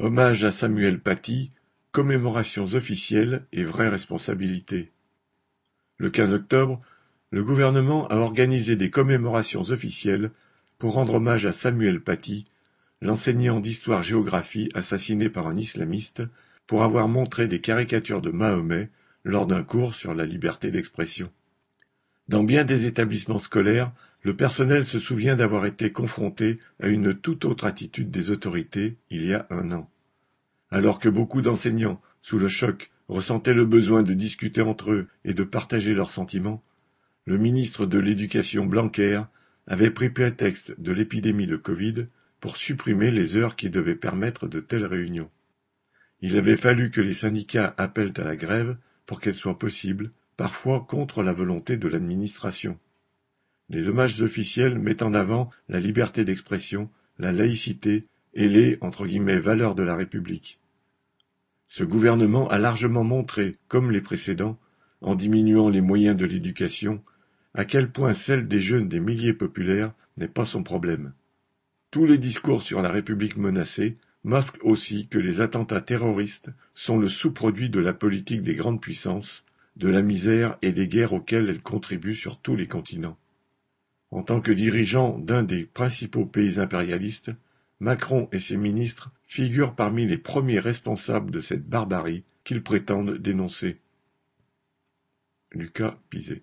Hommage à Samuel Paty, commémorations officielles et vraies responsabilités. Le 15 octobre, le gouvernement a organisé des commémorations officielles pour rendre hommage à Samuel Paty, l'enseignant d'histoire-géographie assassiné par un islamiste pour avoir montré des caricatures de Mahomet lors d'un cours sur la liberté d'expression. Dans bien des établissements scolaires, le personnel se souvient d'avoir été confronté à une toute autre attitude des autorités il y a un an. Alors que beaucoup d'enseignants, sous le choc, ressentaient le besoin de discuter entre eux et de partager leurs sentiments, le ministre de l'Éducation Blanquer avait pris prétexte de l'épidémie de Covid pour supprimer les heures qui devaient permettre de telles réunions. Il avait fallu que les syndicats appellent à la grève pour qu'elle soit possible, parfois contre la volonté de l'administration. Les hommages officiels mettent en avant la liberté d'expression, la laïcité et les valeurs de la République. Ce gouvernement a largement montré, comme les précédents, en diminuant les moyens de l'éducation, à quel point celle des jeunes des milliers populaires n'est pas son problème. Tous les discours sur la République menacée masquent aussi que les attentats terroristes sont le sous-produit de la politique des grandes puissances, de la misère et des guerres auxquelles elles contribuent sur tous les continents. En tant que dirigeant d'un des principaux pays impérialistes, Macron et ses ministres figurent parmi les premiers responsables de cette barbarie qu'ils prétendent dénoncer. Lucas Pizet